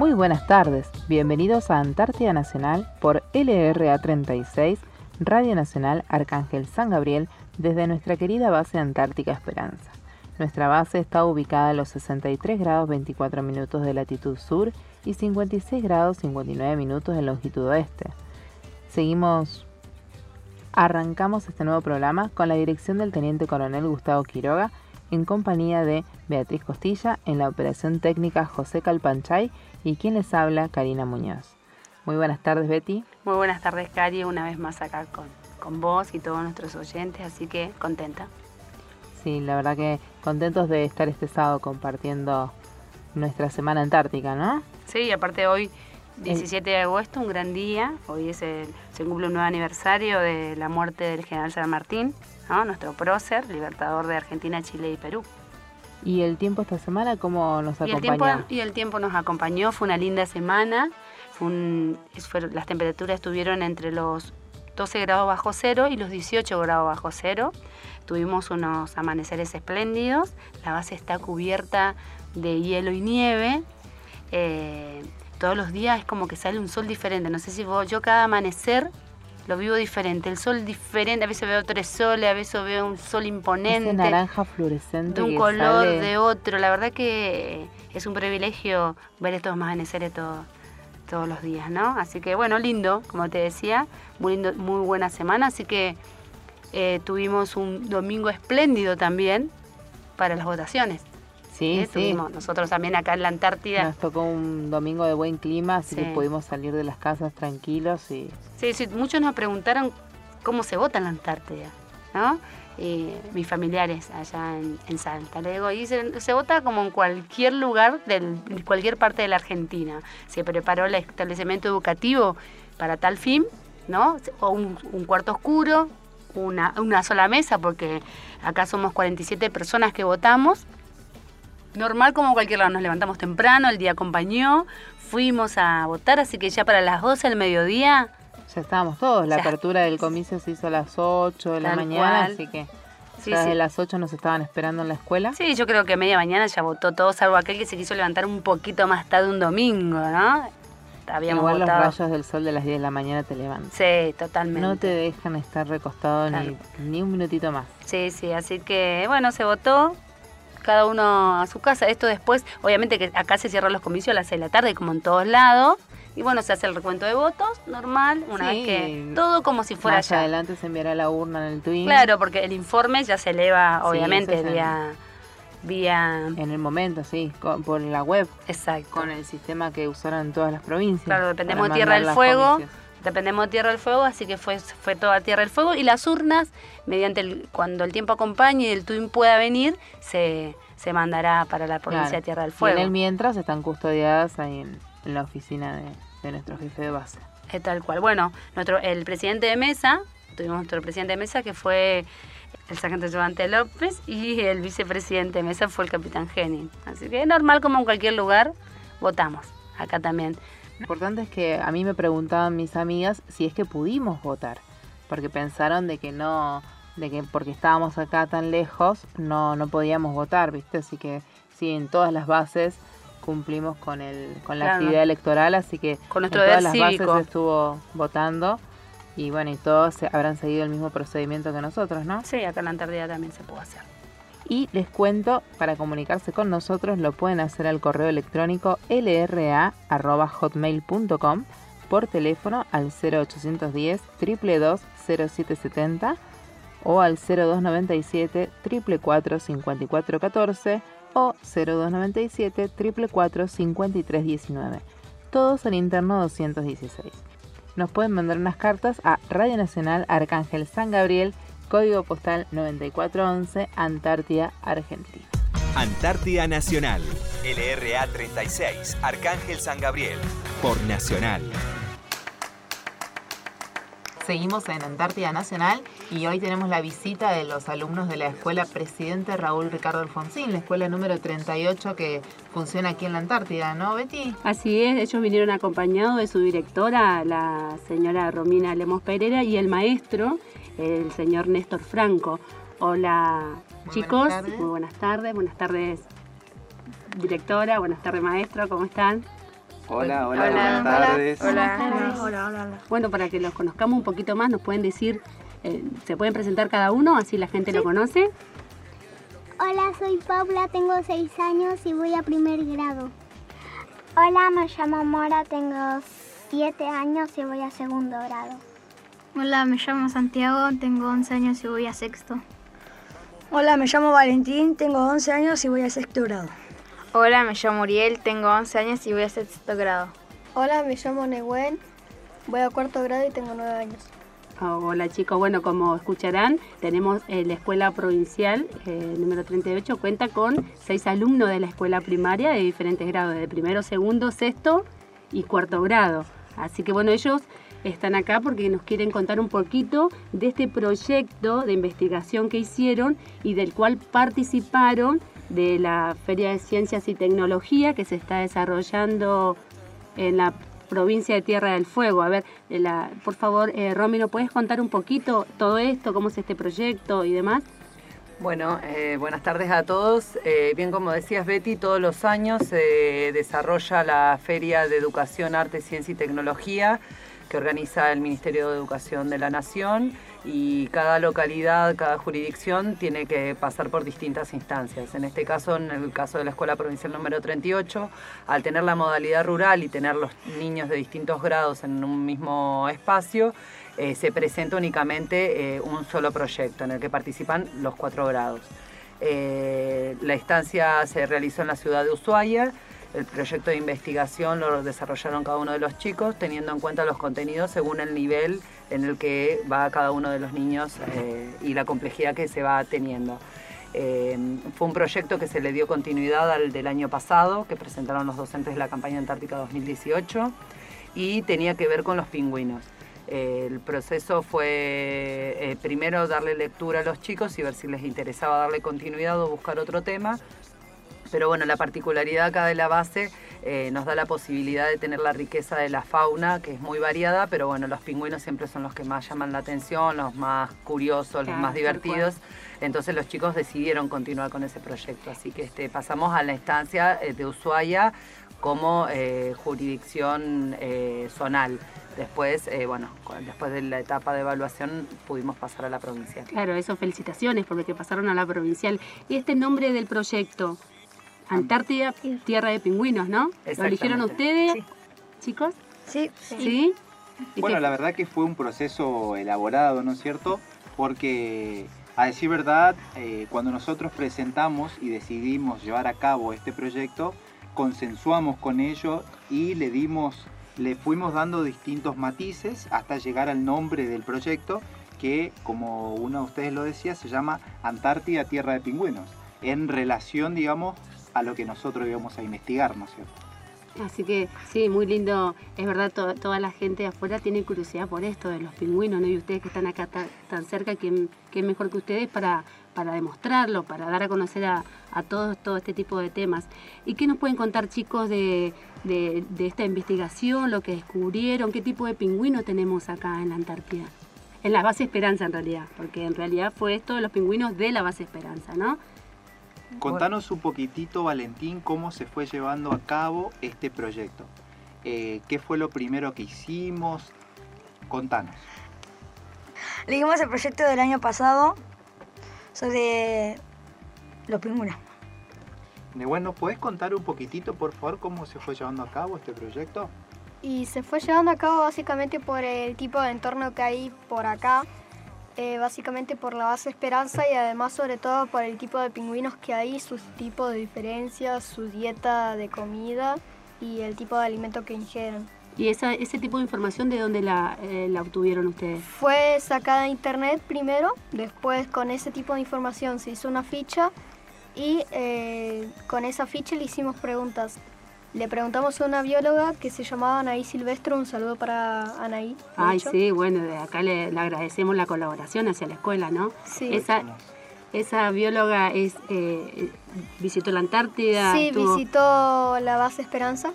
Muy buenas tardes, bienvenidos a Antártida Nacional por LRA 36, Radio Nacional Arcángel San Gabriel, desde nuestra querida base Antártica Esperanza. Nuestra base está ubicada a los 63 grados 24 minutos de latitud sur y 56 grados 59 minutos de longitud oeste. Seguimos, arrancamos este nuevo programa con la dirección del Teniente Coronel Gustavo Quiroga en compañía de Beatriz Costilla, en la operación técnica José Calpanchay y quien les habla, Karina Muñoz. Muy buenas tardes, Betty. Muy buenas tardes, Cari, una vez más acá con, con vos y todos nuestros oyentes, así que contenta. Sí, la verdad que contentos de estar este sábado compartiendo nuestra Semana Antártica, ¿no? Sí, aparte hoy, 17 de agosto, un gran día, hoy es el, se cumple un nuevo aniversario de la muerte del general San Martín, nuestro prócer, libertador de Argentina, Chile y Perú. ¿Y el tiempo esta semana cómo nos acompañó? Y el tiempo, y el tiempo nos acompañó, fue una linda semana. las temperaturas estuvieron entre los 12 grados bajo cero y los 18 grados bajo cero. Tuvimos unos amaneceres espléndidos. La base está cubierta de hielo y nieve. Eh, todos los días es como que sale un sol diferente. No sé si vos, yo cada amanecer lo vivo diferente. El sol diferente, a veces veo tres soles, a veces veo un sol imponente. Ese naranja fluorescente. De un color, de otro. La verdad que es un privilegio ver estos amaneceres todos todos los días, ¿no? Así que bueno, lindo, como te decía, muy, lindo, muy buena semana, así que eh, tuvimos un domingo espléndido también para las votaciones. Sí, sí. nosotros también acá en la Antártida. Nos tocó un domingo de buen clima, así que pudimos salir de las casas tranquilos y... Sí, sí, muchos nos preguntaron cómo se vota en la Antártida, ¿no? mis familiares allá en, Salta. Le digo, y se, vota como en cualquier lugar de cualquier parte de la Argentina. Se preparó el establecimiento educativo para tal fin, ¿no? O un, cuarto oscuro, una, una sola mesa, porque acá somos 47 personas que votamos normal como cualquier lado. Nos levantamos temprano, el día acompañó, fuimos a votar, así que ya para las 12 del mediodía... Ya estábamos todos, la apertura del comicio se hizo a las 8 de la mañana, así que desde las 8 nos estaban esperando en la escuela. Sí, yo creo que media mañana ya votó todo, salvo aquel que se quiso levantar un poquito más tarde un domingo, ¿no? Habíamos Igual los rayos del sol de las 10 de la mañana te levantan. Sí, totalmente. No te dejan estar recostado ni, ni un minutito más. Sí, sí, así que bueno, se votó, cada uno a su casa. Esto después, obviamente que acá se cierran los comicios a las 6 de la tarde, como en todos lados. Y bueno, se hace el recuento de votos, normal, una vez que todo como si fuera Más adelante se enviará la urna en el Twin. Claro, porque el informe ya se eleva, obviamente, vía, vía... En el momento, sí, por la web. Exacto. Con el sistema que usaron todas las provincias. Claro, dependemos de Tierra del Fuego. Dependemos de Tierra del Fuego, así que fue, fue toda Tierra del Fuego. Y las urnas, mediante el, cuando el tiempo acompañe y el Twin pueda venir, se, se mandará para la provincia de Tierra del Fuego. Y en el mientras están custodiadas ahí en, la oficina de, nuestro jefe de base. Es tal cual. Bueno, nuestro, el presidente de mesa, tuvimos nuestro presidente de mesa que fue el sargento Giovante López y el vicepresidente de mesa fue el capitán Henning. Así que es normal como en cualquier lugar, votamos. Acá también. Lo importante es que a mí me preguntaban mis amigas si es que pudimos votar, porque pensaron de que no, de que porque estábamos acá tan lejos no, no podíamos votar, ¿viste? Así que sí, en todas las bases cumplimos con el con la actividad electoral, así que con nuestro en todas las bases estuvo votando y bueno, y todos habrán seguido el mismo procedimiento que nosotros, ¿no? Sí, acá en la Antártida también se pudo hacer. Y les cuento, para comunicarse con nosotros lo pueden hacer al correo electrónico lra.hotmail.com por teléfono al 0810 222 0770 o al 0297 444 5414 o 0297 444 5319. Todos al interno 216. Nos pueden mandar unas cartas a Radio Nacional Arcángel San Gabriel Código postal 9411, Antártida, Argentina. Antártida Nacional, LRA 36, Arcángel San Gabriel, por Nacional. Seguimos en Antártida Nacional y hoy tenemos la visita de los alumnos de la Escuela Presidente Raúl Ricardo Alfonsín, la escuela número 38 que funciona aquí en la Antártida, ¿no, Betty? Así es, ellos vinieron acompañados de su directora, la señora Romina Lemos Pereira, y el maestro, el señor Néstor Franco. Hola chicos, muy buenas tardes, buenas tardes directora, buenas tardes maestro, ¿cómo están? Hola, hola, Hola. buenas tardes. Hola, hola, hola. Bueno, para que los conozcamos un poquito más, nos pueden decir, eh, se pueden presentar cada uno, así la gente lo conoce. Hola, soy Paula, tengo 6 años y voy a primer grado. Hola, me llamo Mora, tengo 7 años y voy a segundo grado. Hola, me llamo Santiago, tengo 11 años y voy a sexto. Hola, me llamo Valentín, tengo 11 años y voy a sexto grado. Hola, me llamo Uriel, tengo 11 años y voy a sexto grado. Hola, me llamo Nehuen, voy a cuarto grado y tengo 9 años. Ah, Hola chicos, bueno, como escucharán, tenemos eh, la escuela provincial eh, número 38, cuenta con seis alumnos de la escuela primaria de diferentes grados, de primero, segundo, sexto y cuarto grado. Así que bueno, ellos están acá porque nos quieren contar un poquito de este proyecto de investigación que hicieron y del cual participaron de la Feria de Ciencias y Tecnología que se está desarrollando en la provincia de Tierra del Fuego. A ver, la, por favor, eh, Romy, ¿nos puedes contar un poquito todo esto, cómo es este proyecto y demás? Bueno, eh, buenas tardes a todos. Eh, bien, como decías Betty, todos los años se desarrolla la Feria de Educación, Arte, Ciencia y Tecnología que organiza el Ministerio de Educación de la Nación y cada localidad, cada jurisdicción tiene que pasar por distintas instancias. En este caso, en el caso de la Escuela Provincial número 38, al tener la modalidad rural y tener los niños de distintos grados en un mismo espacio, eh, se presenta únicamente eh, un solo proyecto en el que participan los cuatro grados. Eh, la instancia se realizó en la ciudad de Ushuaia. El proyecto de investigación lo desarrollaron cada uno de los chicos, teniendo en cuenta los contenidos según el nivel en el que va cada uno de los niños eh, y la complejidad que se va teniendo. Eh, fue un proyecto que se le dio continuidad al del año pasado, que presentaron los docentes de la campaña Antártica 2018, y tenía que ver con los pingüinos. El proceso fue eh, primero darle lectura a los chicos y ver si les interesaba darle continuidad o buscar otro tema. Pero bueno, la particularidad acá de la base eh, nos da la posibilidad de tener la riqueza de la fauna, que es muy variada, pero bueno, los pingüinos siempre son los que más llaman la atención, los más curiosos, los más divertidos. Entonces los chicos decidieron continuar con ese proyecto. Así que este, pasamos a la instancia eh, de Ushuaia como eh, jurisdicción eh, zonal. Después, eh, bueno, después de la etapa de evaluación pudimos pasar a la provincial. Claro, eso felicitaciones porque que pasaron a la provincial. Y este nombre del proyecto, Antártida, Tierra de Pingüinos, ¿no? ¿Lo eligieron ustedes, Sí. chicos? Sí. ¿Sí? ¿Y Bueno, qué- la verdad que fue un proceso elaborado, ¿no es cierto? Porque, a decir verdad, eh, cuando nosotros presentamos y decidimos llevar a cabo este proyecto, consensuamos con ellos y le dimos, le fuimos dando distintos matices hasta llegar al nombre del proyecto, que como uno de ustedes lo decía, se llama Antártida Tierra de Pingüinos, en relación, digamos, a lo que nosotros íbamos a investigar, ¿no es cierto? Así que sí, muy lindo. Es verdad, to- toda la gente de afuera tiene curiosidad por esto de los pingüinos, ¿no? Y ustedes que están acá ta- tan cerca, ¿quién, quién mejor que ustedes para, para demostrarlo, para dar a conocer a, a todos todo este tipo de temas? ¿Y qué nos pueden contar, chicos, de, de- de esta investigación, lo que descubrieron? ¿Qué tipo de pingüino tenemos acá en la Antártida? En la base Esperanza, en realidad, porque en realidad fue esto de los pingüinos de la base Esperanza, ¿no? Contanos un poquitito, Valentín, cómo se fue llevando a cabo este proyecto. Eh, ¿Qué fue lo primero que hicimos? Contanos. Leímos el proyecto del año pasado sobre los pingüinos. De bueno, ¿puedes contar un poquitito, por favor, cómo se fue llevando a cabo este proyecto? Y se fue llevando a cabo básicamente por el tipo de entorno que hay por acá, eh, básicamente por la base Esperanza y además sobre todo por el tipo de pingüinos que hay, sus tipos de diferencias, su dieta de comida y el tipo de alimento que ingieren. ¿Y esa, ese tipo de información de dónde la, eh, la obtuvieron ustedes? Fue sacada de internet primero, después con ese tipo de información se hizo una ficha y eh, con esa ficha le hicimos preguntas. Le preguntamos a una bióloga que se llamaba Anaí Silvestre, un saludo para Anaí. Ay, hecho. sí, bueno, de acá le, le agradecemos la colaboración hacia la escuela, ¿no? Sí. Esa, esa bióloga es, eh, visitó la Antártida. Sí, estuvo- visitó la base Esperanza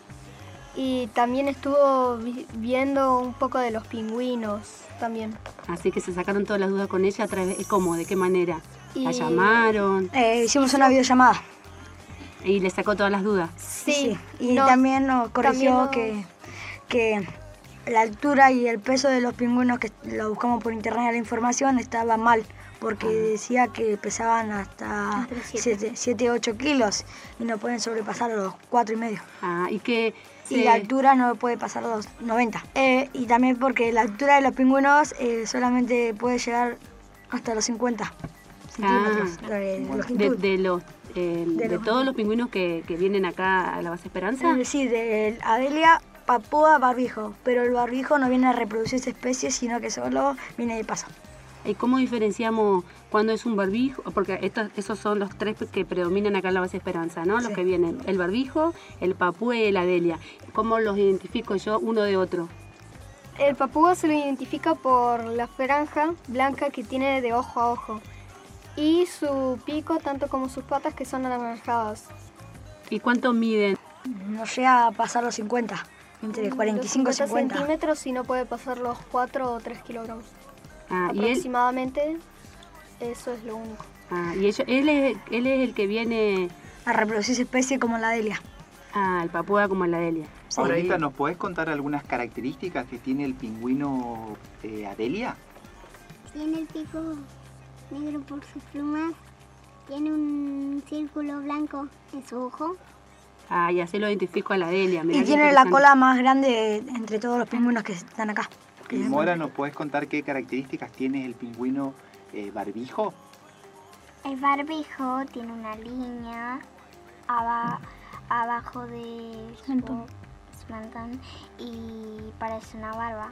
y también estuvo vi- viendo un poco de los pingüinos también. Así que se sacaron todas las dudas con ella a través, ¿cómo? ¿De qué manera? ¿La Y- llamaron? Eh, hicimos una videollamada. Y le sacó todas las dudas. Sí, y también nos corrigió que, que la altura y el peso de los pingüinos que lo buscamos por internet la información estaba mal porque decía que pesaban hasta 7, 8 kilos y no pueden sobrepasar los 4 y medio. Ah, y que... Y la altura no puede pasar los 90. Eh, y también porque la altura de los pingüinos eh, solamente puede llegar hasta los 50 centímetros ah, de, los eh, de, todos los pingüinos que, que, vienen acá a la base Esperanza. sí, de Adelia, Papúa, Barbijo. Pero el barbijo no viene a reproducir esa especie, sino que solo viene de paso. ¿Y cómo diferenciamos cuando es un barbijo? Porque estos, esos son los tres que predominan acá en la base Esperanza, ¿no? Los que vienen, el barbijo, el papú y el adelia. ¿Cómo los identifico yo uno de otro? El papú se lo identifica por la franja blanca que tiene de ojo a ojo y su pico tanto como sus patas que son anaranjadas. ¿Y cuánto miden? No llega a pasar los 50, entre 45 y 50 centímetros y no puede pasar los 4 o 3 kilogramos. Ah, Aproximadamente eso es lo único. Ah, y él, es, él es el que viene... A reproducir esa especie como la Delia. Ah, el papúa como la Delia. Ahorita, ¿nos podés contar algunas características que tiene el pingüino eh, Adelia? Tiene el pico negro por sus plumas, tiene un círculo blanco en su ojo. Ah, y así lo identifico a la Adelia. y tiene la cola más grande entre todos los pingüinos que están acá. Y Mora, ¿nos puedes contar qué características tiene el pingüino eh, barbijo? El barbijo tiene una línea abajo de su mentón y parece una barba.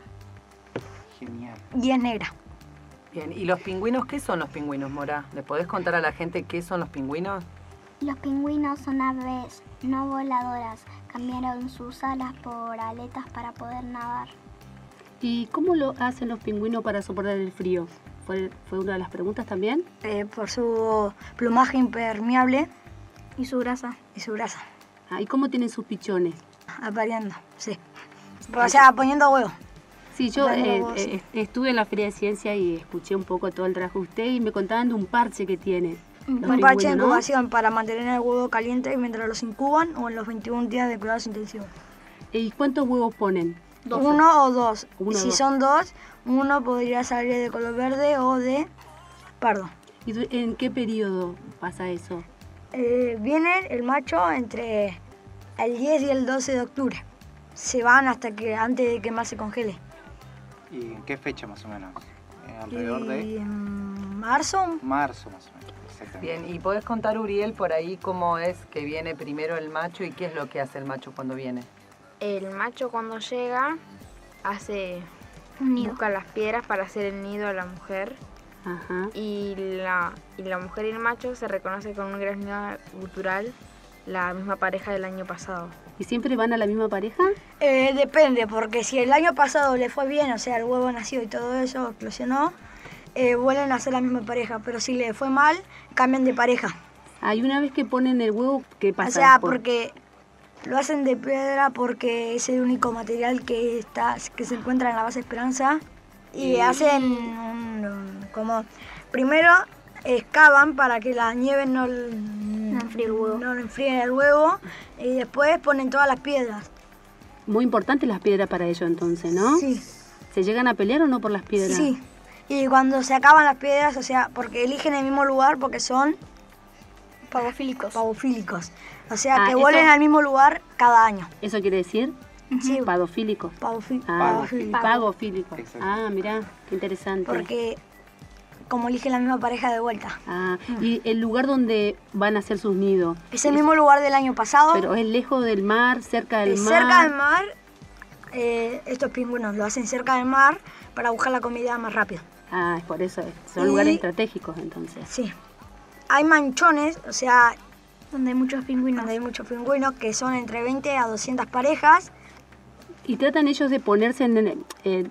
Genial. Y es negra. Bien, ¿y los pingüinos qué son los pingüinos, Mora? ¿Le podés contar a la gente qué son los pingüinos? Los pingüinos son aves no voladoras. Cambiaron sus alas por aletas para poder nadar. ¿Y cómo lo hacen los pingüinos para soportar el frío? ¿Fue, fue una de las preguntas también? Eh, por su plumaje impermeable. Y su grasa. Y su grasa. Ah, ¿Y cómo tienen sus pichones? Apareando, sí. O sea, poniendo huevos. Sí, yo eh, eh, estuve en la Feria de Ciencia y escuché un poco todo el trabajo de usted y me contaban de un parche que tiene. Un parche de incubación para mantener el huevo caliente mientras los incuban o en los 21 días de cuidados intensivos. ¿Y cuántos huevos ponen? Uno o dos. si son dos, uno podría salir de color verde o de pardo. ¿Y en qué periodo pasa eso? Eh, viene el macho entre el 10 y el 12 de octubre. Se van hasta que antes de que más se congele. ¿Y en qué fecha más o menos? Eh, ¿Alrededor de...? marzo. Marzo más o menos, exactamente. Bien, ¿y podés contar, Uriel, por ahí cómo es que viene primero el macho y qué es lo que hace el macho cuando viene? el macho cuando llega hace busca las piedras para hacer el nido a la mujer Y, la, y la mujer y el macho se reconoce con un gran nido cultural la misma pareja del año pasado. ¿Y siempre van a la misma pareja? Eh, depende, porque si el año pasado le fue bien, o sea, el huevo nació y todo eso, eclosionó, eh, vuelven a ser la misma pareja, pero si le fue mal, cambian de pareja. Hay una vez que ponen el huevo, ¿qué pasa? O sea, porque lo hacen de piedra porque es el único material que está que se encuentra en la base Esperanza y hacen como primero excavan para que la nieve no, no enfríe el huevo. No el huevo y después ponen todas las piedras. Muy importante las piedras para ello entonces, ¿no? Sí. ¿Se llegan a pelear o no por las piedras? Sí. Y cuando se acaban las piedras, o sea, porque eligen el mismo lugar porque son pavofílicos. Pavofílicos. O sea, ah, que vuelven al mismo lugar cada año. ¿Eso quiere decir? Sí. Padofílicos. Ah, pagofílicos. Ah, mirá, qué interesante. Porque como eligen la misma pareja de vuelta. Ah, y el lugar donde van a hacer sus nidos. Es el mismo lugar del año pasado. Pero es lejos del mar, cerca del mar. Cerca del mar. Eh, estos pingüinos lo hacen cerca del mar para buscar la comida más rápido. Ah, es por eso. Son lugares estratégicos entonces. Sí. Hay manchones, o sea, donde hay muchos pingüinos. Donde hay muchos pingüinos, que son entre 20 a 200 parejas. Y tratan ellos de ponerse en... Eh,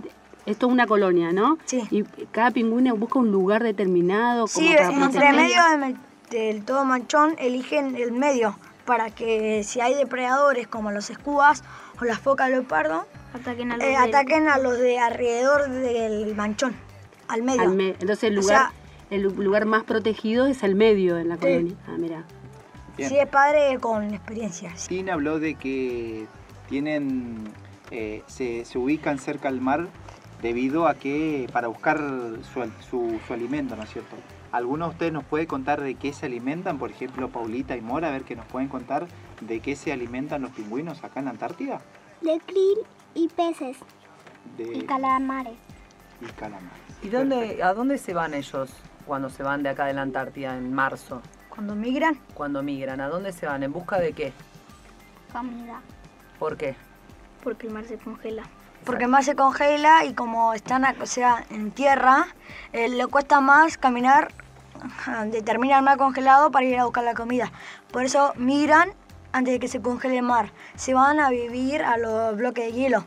esto es una colonia, ¿no? Sí. Y cada pingüino busca un lugar determinado. Como sí, entre medio del, todo manchón eligen el medio para que si hay depredadores como los escubas o las focas leopardo, ataquen a los, eh, de... ataquen a los de alrededor del manchón, al medio. Entonces el lugar, el lugar más protegido es el medio en la colonia. Ah, mira. Si es padre con experiencia. Sin habló de que tienen, eh, se, se, ubican cerca al mar debido a que, para buscar su, su, su alimento, ¿no es cierto? ¿Alguno de ustedes nos puede contar de qué se alimentan? Por ejemplo, Paulita y Mora, a ver que nos pueden contar de qué se alimentan los pingüinos acá en la Antártida. De krill y peces. De... Y calamares. Y calamares. ¿Y dónde, a dónde se van ellos cuando se van de acá de la Antártida en marzo? ¿Cuando migran? Cuando migran, ¿a dónde se van? ¿En busca de qué? Comida. ¿Por qué? Porque el mar se congela. Porque el mar se congela y como están o sea, en tierra, eh, le cuesta más caminar determina el mar congelado para ir a buscar la comida. Por eso migran antes de que se congele el mar. Se van a vivir a los bloques de hielo.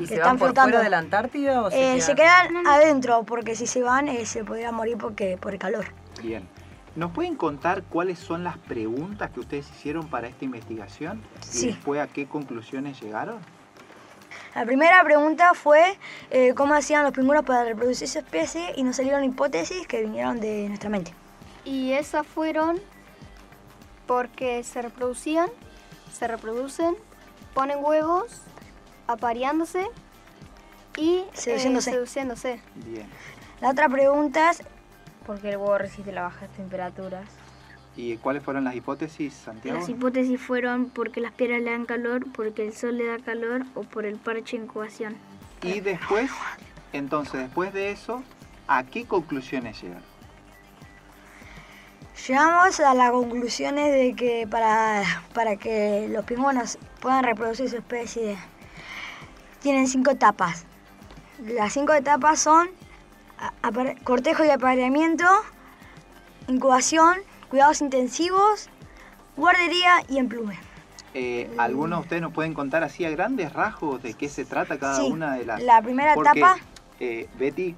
¿Y se van por fuera de la Antártida o se, eh, se quedan adentro? Porque si se van eh, se podrían morir porque, por el calor. Bien. ¿Nos pueden contar cuáles son las preguntas que ustedes hicieron para esta investigación? Sí. ¿Y después a qué conclusiones llegaron? La primera pregunta fue eh, cómo hacían los pingüinos para reproducir su especie y nos salieron hipótesis que vinieron de nuestra mente. Y esas fueron porque se reproducían, se reproducen, ponen huevos, apareándose y seduciéndose. Eh, seduciéndose. Bien. La otra pregunta es porque el huevo resiste las bajas temperaturas. ¿Y cuáles fueron las hipótesis, Santiago? Las hipótesis fueron porque las piedras le dan calor, porque el sol le da calor o por el parche de incubación. Y después, entonces, después de eso, ¿a qué conclusiones llegan? Llegamos a las conclusiones de que para, para que los pingüinos puedan reproducir su especie tienen cinco etapas. Las cinco etapas son cortejo y apareamiento, incubación, cuidados intensivos, guardería y emplume. Eh, ¿Algunos de ustedes nos pueden contar así a grandes rasgos de qué se trata cada sí, una de las... La primera Porque, etapa... Eh, Betty,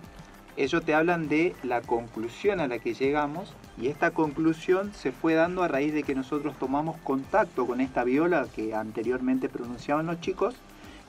ellos te hablan de la conclusión a la que llegamos y esta conclusión se fue dando a raíz de que nosotros tomamos contacto con esta viola que anteriormente pronunciaban los chicos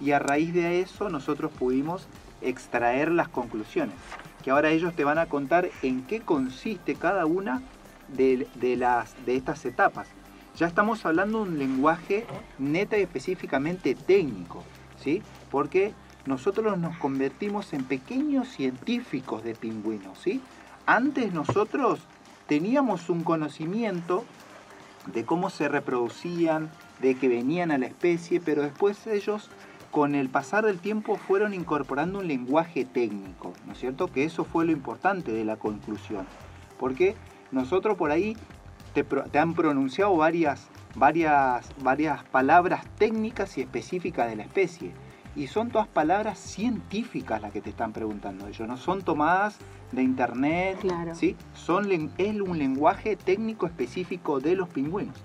y a raíz de eso nosotros pudimos extraer las conclusiones, que ahora ellos te van a contar en qué consiste cada una de, las, de estas etapas. Ya estamos hablando de un lenguaje neta y específicamente técnico, ¿sí? Porque nosotros nos convertimos en pequeños científicos de pingüinos, ¿sí? Antes nosotros teníamos un conocimiento de cómo se reproducían, de que venían a la especie, pero después ellos con el pasar del tiempo fueron incorporando un lenguaje técnico, ¿no es cierto? Que eso fue lo importante de la conclusión. Porque nosotros por ahí te, te, han pronunciado varias, varias, varias palabras técnicas y específicas de la especie. Y son todas palabras científicas las que te están preguntando ellos, no son tomadas de internet, claro. ¿sí? Son, es un lenguaje técnico específico de los pingüinos.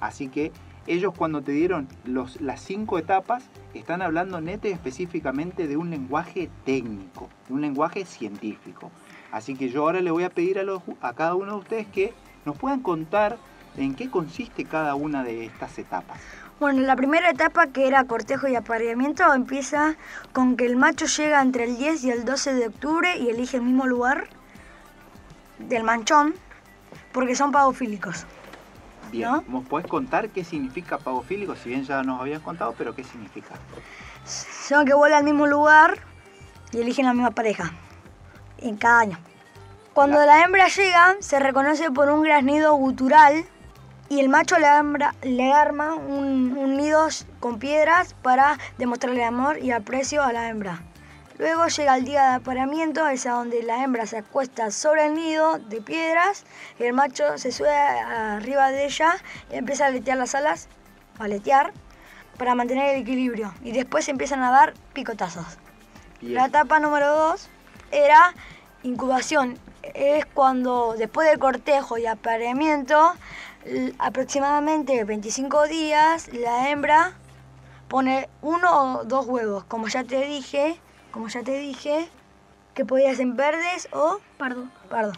Así que ellos cuando te dieron los, las cinco etapas, están hablando neta y específicamente de un lenguaje técnico, de un lenguaje científico. Así que yo ahora le voy a pedir a, los, a cada uno de ustedes que nos puedan contar en qué consiste cada una de estas etapas. Bueno, la primera etapa, que era cortejo y apareamiento, empieza con que el macho llega entre el 10 y el 12 de octubre y elige el mismo lugar del manchón, porque son pagofílicos. Bien, ¿no? ¿nos puedes contar qué significa pagofílico? Si bien ya nos habían contado, pero ¿qué significa? Son que vuelan al mismo lugar y eligen la misma pareja en cada año. Cuando la, la hembra llega, se reconoce por un graznido gutural y el macho le, hembra, le arma un, un, nido con piedras para demostrarle amor y aprecio a la hembra. Luego llega el día de apareamiento, es a donde la hembra se acuesta sobre el nido de piedras y el macho se sube arriba de ella y empieza a aletear las alas, a aletear, para mantener el equilibrio. Y después empiezan a dar picotazos. Bien. La etapa número dos era incubación. Es cuando después del cortejo y apareamiento aproximadamente 25 días la hembra pone uno o dos huevos, como ya te dije, como ya te dije, que podía ser verdes o pardo. pardo.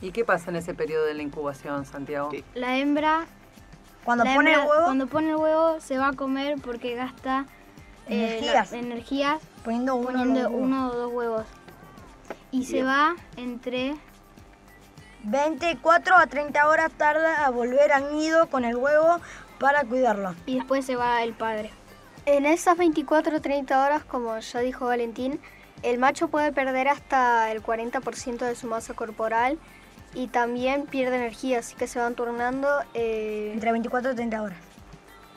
¿Y qué pasa en ese periodo de la incubación, Santiago? La hembra cuando la pone hembra, el huevo cuando pone el huevo se va a comer porque gasta energías, eh, energías poniendo, uno, poniendo uno o dos huevos. Y Bien. se va entre 24 a 30 horas tarda a volver al nido con el huevo para cuidarlo. Y después se va el padre. En esas 24 o 30 horas, como ya dijo Valentín, el macho puede perder hasta el 40% de su masa corporal y también pierde energía, así que se van turnando eh, entre 24 y 30 horas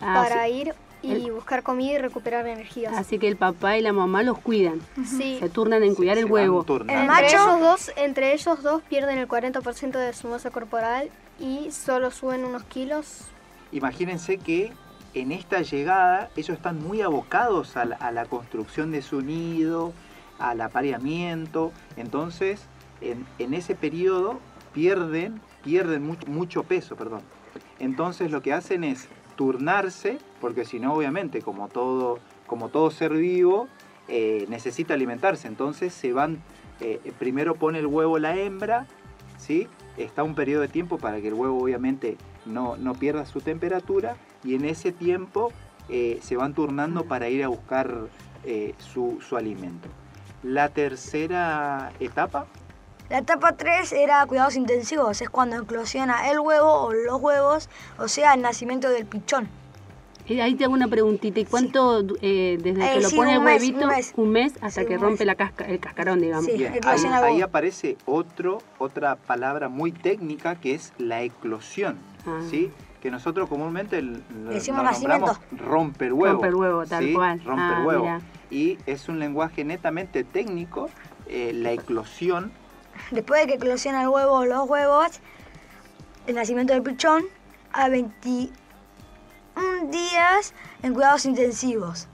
ah, para ir y buscar comida y recuperar energía. Así que el papá y la mamá los cuidan. Sí. Se turnan en cuidar el huevo. El macho, ellos dos, entre ellos dos pierden el 40% de su masa corporal y solo suben unos kilos. Imagínense que en esta llegada ellos están muy abocados a la, construcción de su nido, al apareamiento. Entonces, en, en ese periodo pierden, pierden mucho, mucho peso, perdón. Entonces lo que hacen es turnarse, porque si no, obviamente, como todo, como todo ser vivo, eh, necesita alimentarse. Entonces se van, eh, primero pone el huevo la hembra, ¿sí? está un periodo de tiempo para que el huevo obviamente no, no pierda su temperatura y en ese tiempo eh, se van turnando para ir a buscar su, su alimento. La tercera etapa la etapa 3 era cuidados intensivos, es cuando eclosiona el huevo o los huevos, o sea, el nacimiento del pichón. Ahí te hago una preguntita, ¿y cuánto eh, desde que eh, lo pone el huevito? un, mes. hasta que rompe la casca, el cascarón, digamos. Sí, ahí, aparece otro, otra palabra muy técnica que es la eclosión, ah. ¿sí? que nosotros comúnmente lo, nombramos romper huevo. Romper huevo, tal cual. Romper ah, huevo. Y es un lenguaje netamente técnico, eh, la eclosión después de que eclosionan el huevo los huevos, el nacimiento del pichón, a 21 días en cuidados intensivos.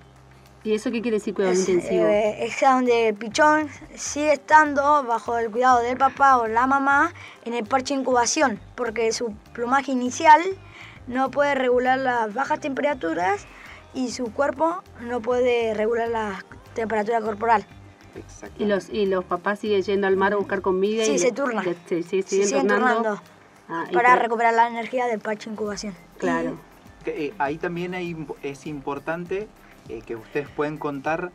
¿Y eso qué quiere decir cuidados intensivos? Eh, es donde el pichón sigue estando bajo el cuidado del papá o la mamá en el parche de incubación, porque su plumaje inicial no puede regular las bajas temperaturas y su cuerpo no puede regular la temperatura corporal. ¿Y los, ¿Y los papás siguen yendo al mar a buscar comida? Sí, y se turnan. sí, siguen, turnando. Ah, para recuperar la energía del parche incubación. Claro. Eh, ahí también hay, es importante eh, que ustedes pueden contar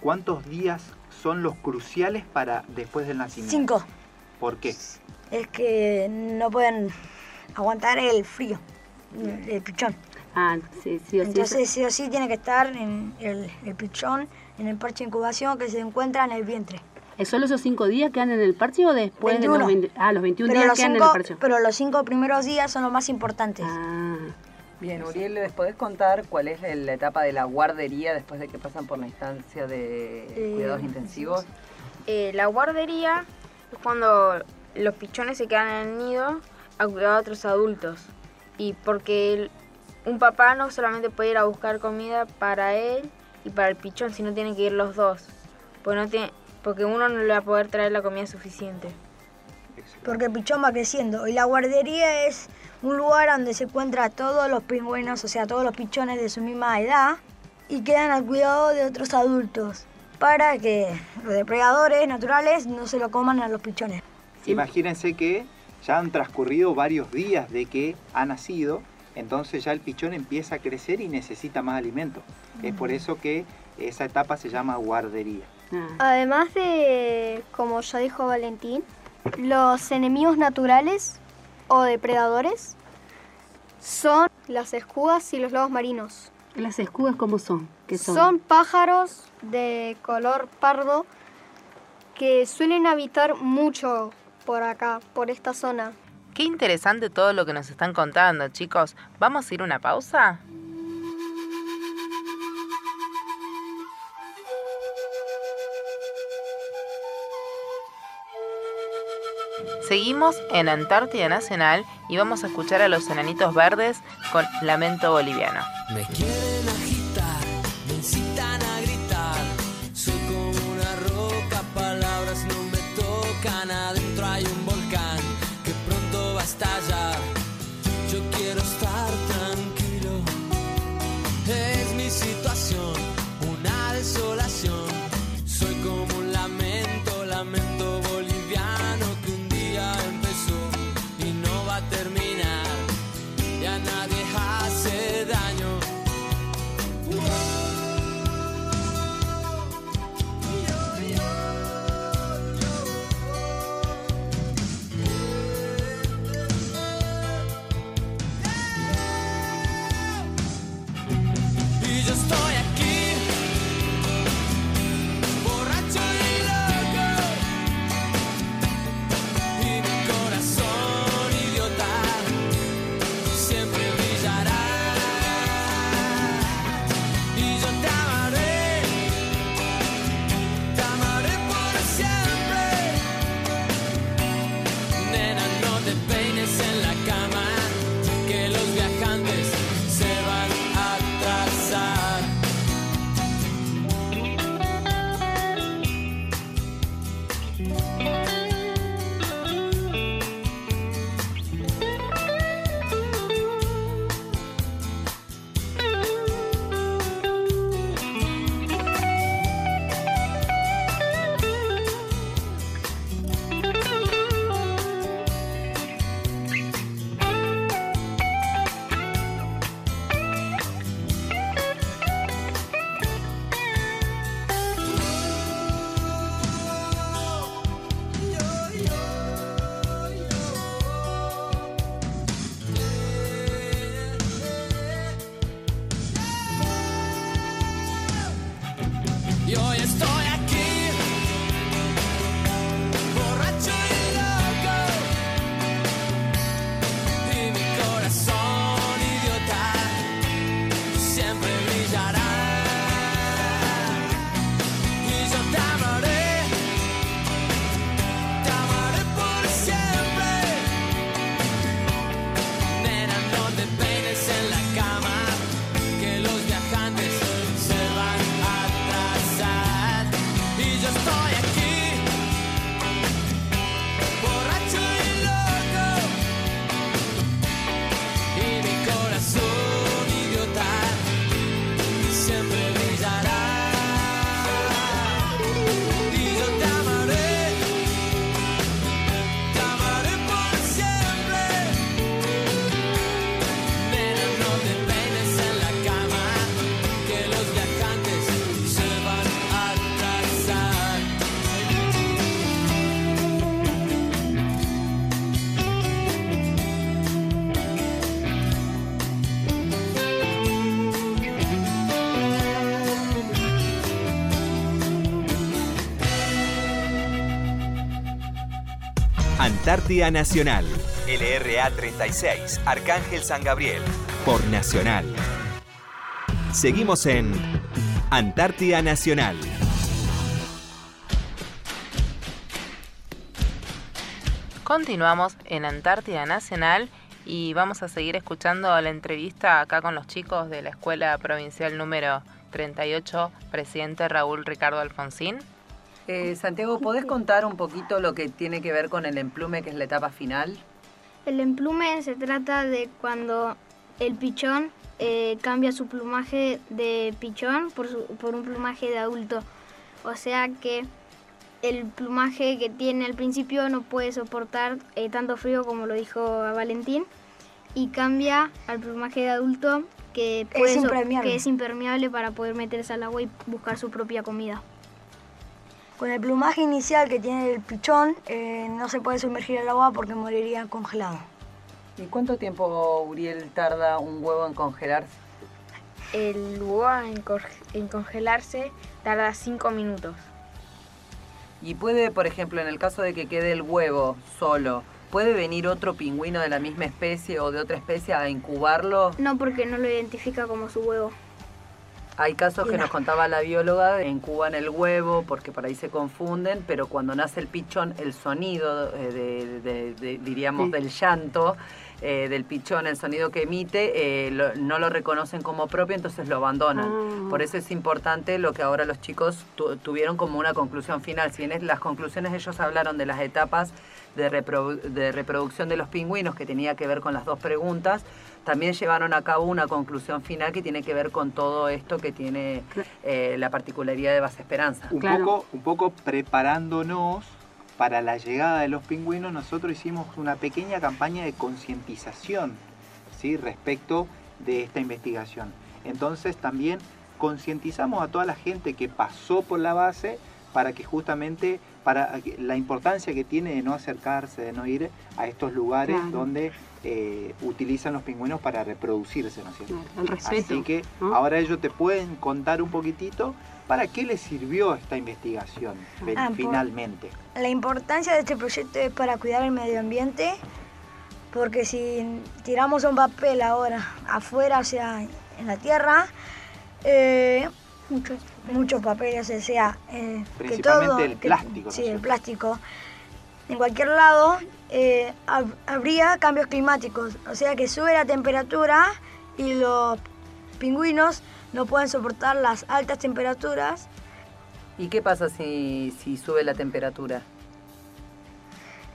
cuántos días son los cruciales para después del nacimiento. Cinco. ¿Por qué? Es que no pueden aguantar el frío, el, pichón. Ah, sí, sí o sí. Entonces sí o sí tiene que estar en el, el pichón en el parche de incubación que se encuentra en el vientre. ¿Es solo esos cinco días quedan en el parche o después de los, ah, los 21 días quedan en el parche? Pero los cinco primeros días son los más importantes. Ah. Bien, Uriel, ¿les podés contar cuál es la etapa de la guardería después de que pasan por la instancia de eh, cuidados intensivos? Eh, la guardería es cuando los pichones se quedan en el nido a cuidar a otros adultos. Y porque un papá no solamente puede ir a buscar comida para él, y para el pichón si no tienen que ir los dos. Porque, no tiene, porque uno no le va a poder traer la comida suficiente. Porque el pichón va creciendo. Y la guardería es un lugar donde se encuentran todos los pingüinos, o sea, todos los pichones de su misma edad, y quedan al cuidado de otros adultos para que los depredadores naturales no se lo coman a los pichones. Imagínense que ya han transcurrido varios días de que ha nacido entonces ya el pichón empieza a crecer y necesita más alimento. Es por eso que esa etapa se llama guardería. Ah. Además de, como ya dijo Valentín, los enemigos naturales o depredadores son las escudas y los lobos marinos. ¿Las escudas cómo son? ¿Qué son? Son pájaros de color pardo que suelen habitar mucho por acá, por esta zona. Qué interesante todo lo que nos están contando, chicos. ¿Vamos a ir una pausa? Seguimos en Antártida Nacional y vamos a escuchar a los enanitos verdes con Lamento Boliviano. Antártida Nacional, LRA 36, Arcángel San Gabriel, por Nacional. Seguimos en Antártida Nacional. Continuamos en Antártida Nacional y vamos a seguir escuchando la entrevista acá con los chicos de la Escuela Provincial número 38, presidente Raúl Ricardo Alfonsín. Eh, Santiago, ¿podés contar un poquito lo que tiene que ver con el emplume, que es la etapa final? El emplume se trata de cuando el pichón eh, cambia su plumaje de pichón por, por un plumaje de adulto. O sea que el plumaje que tiene al principio no puede soportar eh, tanto frío como lo dijo Valentín y cambia al plumaje de adulto que, es impermeable. que es impermeable para poder meterse al agua y buscar su propia comida. Con el plumaje inicial que tiene el pichón eh, no se puede sumergir al agua porque moriría congelado. ¿Y cuánto tiempo, Uriel, tarda un huevo en congelarse? El huevo en congelarse tarda 5 minutos. Y puede, por ejemplo, en el caso de que quede el huevo solo, ¿puede venir otro pingüino de la misma especie o de otra especie a incubarlo? No, porque no lo identifica como su huevo. Hay casos que nos contaba la bióloga, incuban el huevo porque por ahí se confunden, pero cuando nace el pichón, el sonido, eh, de, diríamos, del llanto, eh, del pichón, el sonido que emite, eh, no lo reconocen como propio, entonces lo abandonan. Ah. Por eso es importante lo que ahora los chicos tuvieron como una conclusión final. Si bien las conclusiones ellos hablaron de las etapas de, de reproducción de los pingüinos, que tenía que ver con las dos preguntas, también llevaron a cabo una conclusión final que tiene que ver con todo esto que tiene eh, la particularidad de Base Esperanza. Un, poco, un poco preparándonos para la llegada de los pingüinos, nosotros hicimos una pequeña campaña de concientización ¿sí? respecto de esta investigación. Entonces también concientizamos a toda la gente que pasó por la base para que justamente para la importancia que tiene de no acercarse, de no ir a estos lugares donde eh, utilizan los pingüinos para reproducirse, ¿no es cierto? el respeto. Así que ahora ellos te pueden contar un poquitito ¿Para qué les sirvió esta investigación ah, finalmente? La importancia de este proyecto es para cuidar el medio ambiente, porque si tiramos un papel ahora afuera, o sea, en la tierra, eh, muchos, muchos papeles, o sea, eh, Principalmente el plástico. sí, el plástico. En cualquier lado eh, habría cambios climáticos, o sea que sube la temperatura y los pingüinos no pueden soportar las altas temperaturas. ¿Y qué pasa si, sube la temperatura?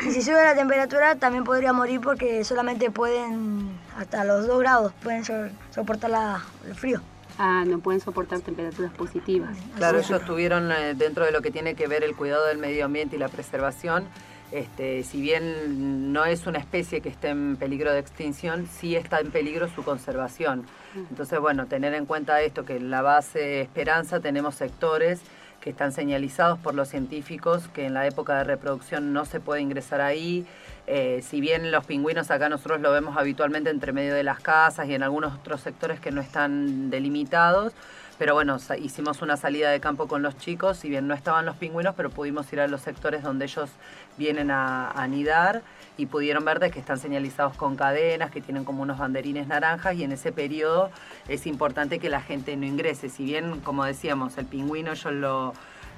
Y si sube la temperatura también podría morir porque solamente pueden, hasta los 2 grados, pueden soportar el frío. Ah, no pueden soportar temperaturas positivas. Claro, ellos estuvieron eh, dentro de lo que tiene que ver el cuidado del medio ambiente y la preservación, este, si bien no es una especie que esté en peligro de extinción, sí está en peligro su conservación. Entonces, bueno, tener en cuenta esto, que en la base Esperanza tenemos sectores que están señalizados por los científicos, que en la época de reproducción no se puede ingresar ahí. Eh, si bien los pingüinos acá nosotros lo vemos habitualmente entre medio de las casas y en algunos otros sectores que no están delimitados, pero bueno, hicimos una salida de campo con los chicos, si bien no estaban los pingüinos, pero pudimos ir a los sectores donde ellos vienen a, anidar y pudieron ver de que están señalizados con cadenas, que tienen como unos banderines naranjas y en ese periodo es importante que la gente no ingrese. Si bien, como decíamos, el pingüino ellos lo,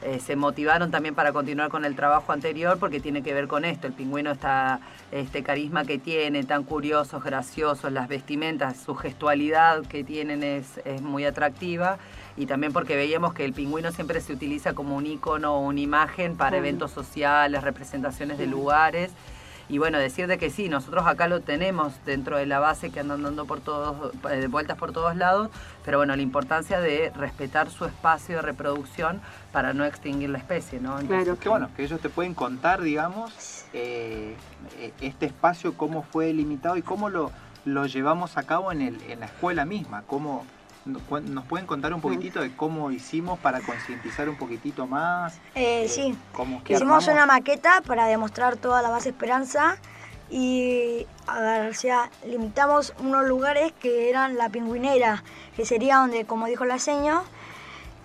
eh, se motivaron también para continuar con el trabajo anterior porque tiene que ver con esto. El pingüino está, este carisma que tiene, tan curiosos, graciosos, las vestimentas, su gestualidad que tienen es, es muy atractiva y también porque veíamos que el pingüino siempre se utiliza como un icono o una imagen para eventos sociales, representaciones de lugares. Y bueno, decir de que sí, nosotros acá lo tenemos dentro de la base que andan dando por todos, eh, vueltas por todos lados, pero bueno, la importancia de respetar su espacio de reproducción para no extinguir la especie, ¿no? claro. Que bueno, que ellos te pueden contar, digamos, eh, eh, este espacio, cómo fue limitado y cómo lo, lo llevamos a cabo en, el, en la escuela misma, cómo ¿Nos pueden contar un poquitito de cómo hicimos para concientizar un poquitito más? Eh, sí, hicimos una maqueta para demostrar toda la base Esperanza y o sea, limitamos unos lugares que eran la pingüinera, que sería donde, como dijo la seño,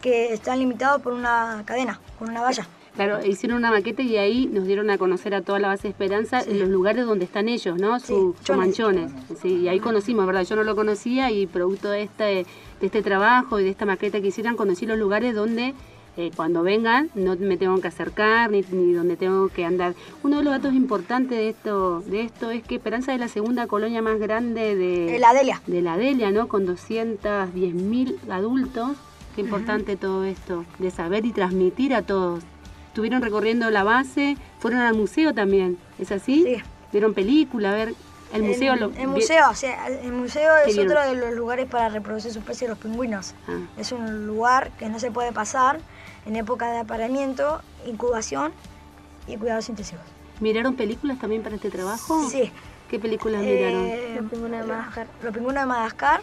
que están limitados por una cadena, con una valla. Claro, hicieron una maqueta y ahí nos dieron a conocer a toda la base de Esperanza en los lugares donde están ellos, ¿no? Sus manchones. Sí, y ahí conocimos, ¿verdad? Yo no lo conocía y producto de este, de este trabajo y de esta maqueta que hicieron, conocí los lugares donde eh, cuando vengan no me tengo que acercar ni, ni, donde tengo que andar. Uno de los datos importantes de esto, de esto es que Esperanza es la segunda colonia más grande de, la Delia. De la Delia, ¿no? Con 210.000 adultos. Qué importante todo esto, de saber y transmitir a todos. Estuvieron recorriendo la base, fueron al museo también, ¿es así? Sí. Vieron película, a ver, el museo el, lo, el museo, o sea, el museo es otro de los lugares para reproducir su especie de los pingüinos. Ah. Es un lugar que no se puede pasar en época de apareamiento, incubación y cuidados intensivos. ¿Miraron películas también para este trabajo? Sí. ¿Qué películas miraron? Eh, los pingüinos de Madagascar. Los pingüinos de Madagascar.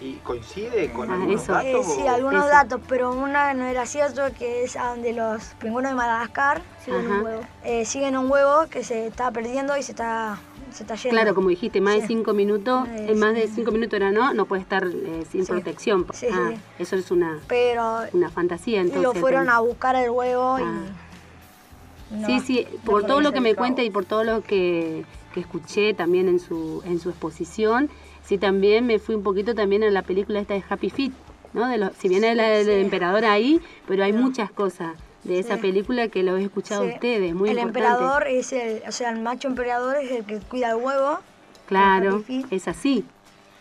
¿Y coincide con ah, algunos eso. datos? Eh, sí, algunos eso. datos, pero una no era cierto, que es a donde los pingüinos de Madagascar siguen un huevo. Eh, siguen un huevo que se está perdiendo y se está se está yendo. Claro, como dijiste, más sí. de cinco minutos, eh, más de cinco minutos era no, no puede estar eh, sin sí. protección. Sí, ah, eso es una, Pero una fantasía. Entonces, lo fueron a buscar el huevo ah. y... No, sí, sí, por todo lo que me cuenta y por todo lo que, que, escuché también en su, en su exposición, sí también me fui un poquito también a la película esta de Happy Feet, ¿no? De los, si viene el, el emperador ahí, pero hay muchas cosas de esa sí. película que lo he escuchado sí. ustedes, muy el importante. emperador es el, o sea, el macho emperador es el que cuida el huevo. Claro, es así.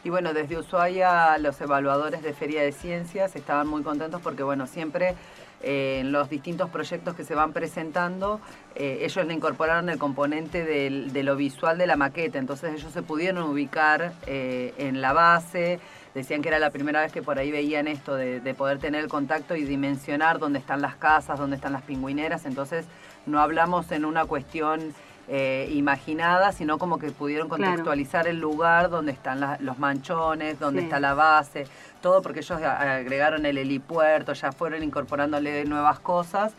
Y bueno, desde Ushuaia los evaluadores de Feria de Ciencias estaban muy contentos porque bueno, siempre eh, en los distintos proyectos que se van presentando, eh, ellos le incorporaron el componente del, de lo visual de la maqueta, entonces ellos se pudieron ubicar eh, en la base, decían que era la primera vez que por ahí veían esto de, de, poder tener el contacto y dimensionar dónde están las casas, dónde están las pingüineras, entonces no hablamos en una cuestión eh, imaginada, sino como que pudieron contextualizar claro. el lugar donde están la, los manchones, donde sí. está la base, todo porque ellos agregaron el helipuerto, ya fueron incorporándole nuevas cosas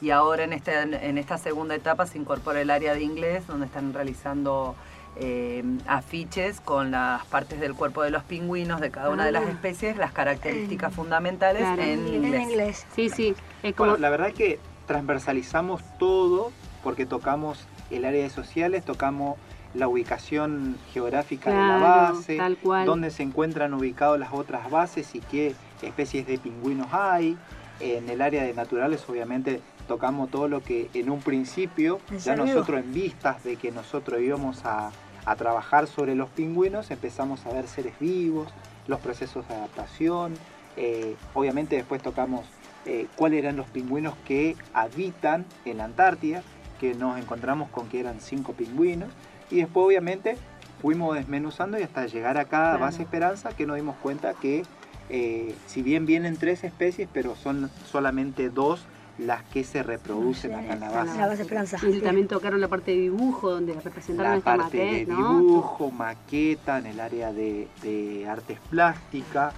y ahora en, este, en esta segunda etapa se incorpora el área de inglés donde están realizando eh, afiches con las partes del cuerpo de los pingüinos de cada una ah. de las especies, las características eh, fundamentales claro. en, inglés. en, inglés. Sí, sí. Es como... Bueno, la verdad es que transversalizamos todo porque tocamos el área de sociales, tocamos la ubicación geográfica claro, de la base, dónde se encuentran ubicadas las otras bases y qué especies de pingüinos hay. En el área de naturales obviamente tocamos todo lo que en un principio, ya nosotros en vistas de que nosotros íbamos a, a, trabajar sobre los pingüinos, empezamos a ver seres vivos, los procesos de adaptación, eh, obviamente después tocamos eh, cuáles eran los pingüinos que habitan en la Antártida, que nos encontramos con que eran cinco pingüinos, y después obviamente fuimos desmenuzando y hasta llegar acá a Base Esperanza que nos dimos cuenta que eh, si bien vienen tres especies, pero son solamente dos las que se reproducen acá en la base. La base Esperanza. Y también tocaron la parte de dibujo, donde representaron la esta parte maqueta, de ¿no? dibujo, maqueta, en el área de, de artes plásticas.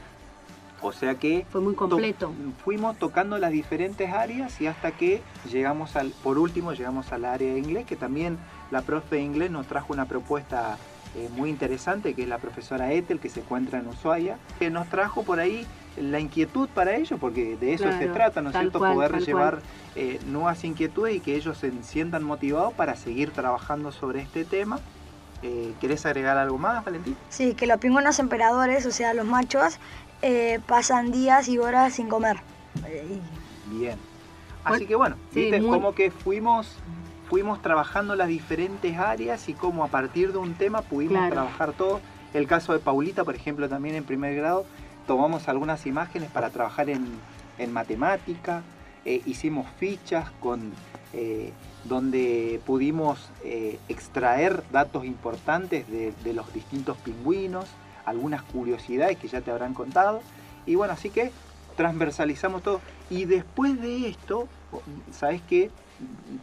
O sea que fue muy completo. To fuimos tocando las diferentes áreas y hasta que llegamos al, por último, llegamos al área de inglés, que también la profe de inglés nos trajo una propuesta eh, muy interesante, que es la profesora Ethel, que se encuentra en Ushuaia, que nos trajo por ahí la inquietud para ellos, porque de eso claro, se trata, ¿no es cierto? Cual, Poder llevar eh, nuevas inquietudes y que ellos se sientan motivados para seguir trabajando sobre este tema. Eh, ¿Querés agregar algo más, Valentín? Sí, que los pingüinos emperadores, o sea, los machos, eh, pasan días y horas sin comer. Bien. Así que bueno, sí, ¿viste? Muy... como que fuimos, fuimos trabajando las diferentes áreas y como a partir de un tema pudimos claro. trabajar todo. El caso de Paulita, por ejemplo, también en primer grado, tomamos algunas imágenes para trabajar en, en matemática, eh, hicimos fichas con, eh, donde pudimos eh, extraer datos importantes de, de, los distintos pingüinos, algunas curiosidades que ya te habrán contado. Y bueno, así que transversalizamos todo. Y después de esto, ¿sabes qué?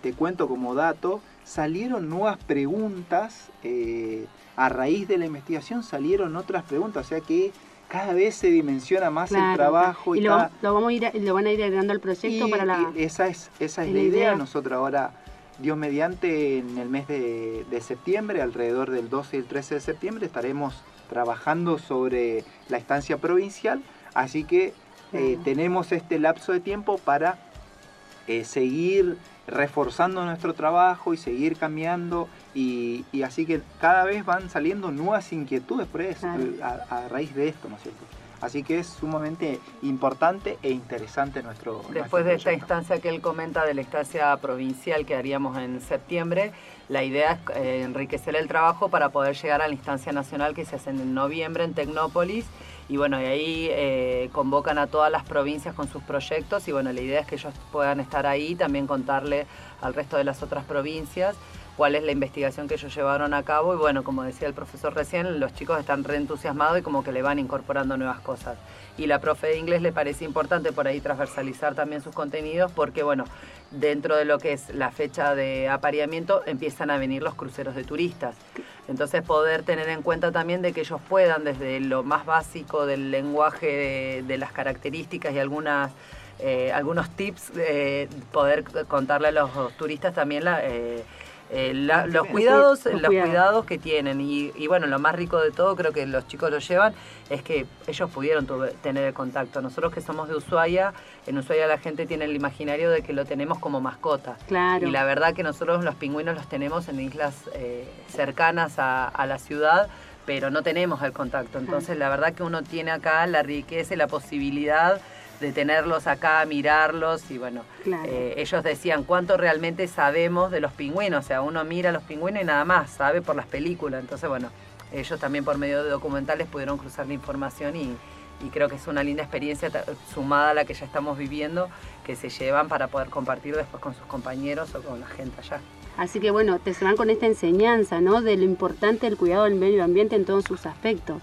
Te cuento como dato, salieron nuevas preguntas, a raíz de la investigación salieron otras preguntas, o sea que cada vez se dimensiona más claro, el trabajo. Y, y lo, cada... lo, vamos a ir, lo van a ir agregando al proyecto y, para la... Esa es, esa es la, la idea. idea. Nosotros ahora, Dios mediante, en el mes de, de, septiembre, alrededor del 12 y el 13 de septiembre, estaremos trabajando sobre la estancia provincial. Así que eh, tenemos este lapso de tiempo para eh, seguir reforzando nuestro trabajo y seguir cambiando y, así que cada vez van saliendo nuevas inquietudes por eso, a, raíz de esto, ¿no es cierto? Así que es sumamente importante e interesante nuestro. Después de esta instancia que él comenta de la instancia provincial que haríamos en septiembre, la idea es eh, enriquecer el trabajo para poder llegar a la instancia nacional que se hace en noviembre en Tecnópolis. Y bueno, y ahí eh, convocan a todas las provincias con sus proyectos y bueno, la idea es que ellos puedan estar ahí, también contarle al resto de las otras provincias cuál es la investigación que ellos llevaron a cabo y bueno, como decía el profesor recién, los chicos están reentusiasmados y como que le van incorporando nuevas cosas. Y la profe de inglés le parece importante por ahí transversalizar también sus contenidos porque bueno, dentro de lo que es la fecha de apareamiento empiezan a venir los cruceros de turistas. Entonces poder tener en cuenta también de que ellos puedan desde lo más básico del lenguaje, de, las características y algunas... Eh, algunos tips, eh, poder contarle a los turistas también la, eh, eh, los cuidados, los cuidados que tienen y, bueno, lo más rico de todo creo que los chicos lo llevan es que ellos pudieron tener el contacto. Nosotros que somos de Ushuaia, en Ushuaia la gente tiene el imaginario de que lo tenemos como mascota. Claro. Y la verdad que nosotros los pingüinos los tenemos en islas eh, cercanas a, la ciudad pero no tenemos el contacto. Entonces, la verdad que uno tiene acá la riqueza y la posibilidad de tenerlos acá, mirarlos y bueno, eh, ellos decían cuánto realmente sabemos de los pingüinos, o sea, uno mira los pingüinos y nada más, sabe por las películas, entonces bueno, ellos también por medio de documentales pudieron cruzar la información y, creo que es una linda experiencia sumada a la que ya estamos viviendo, que se llevan para poder compartir después con sus compañeros o con la gente allá. Así que bueno, te se van con esta enseñanza, ¿no? De lo importante del cuidado del medio ambiente en todos sus aspectos